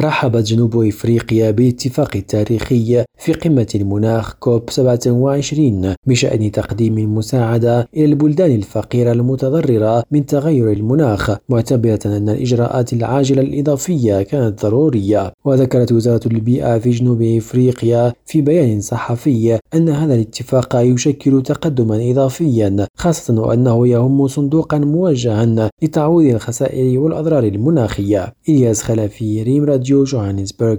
رحبت جنوب إفريقيا بالاتفاق التاريخي في قمة المناخ كوب 27 بشأن تقديم المساعدة إلى البلدان الفقيرة المتضررة من تغير المناخ معتبرة أن الإجراءات العاجلة الإضافية كانت ضرورية. وذكرت وزارة البيئة في جنوب إفريقيا في بيان صحفي أن هذا الاتفاق يشكل تقدما إضافيا خاصة وأنه يهم صندوقا موجها لتعويض الخسائر والأضرار المناخية. إلياس خلفي ريم راديو جوهانسبرغ.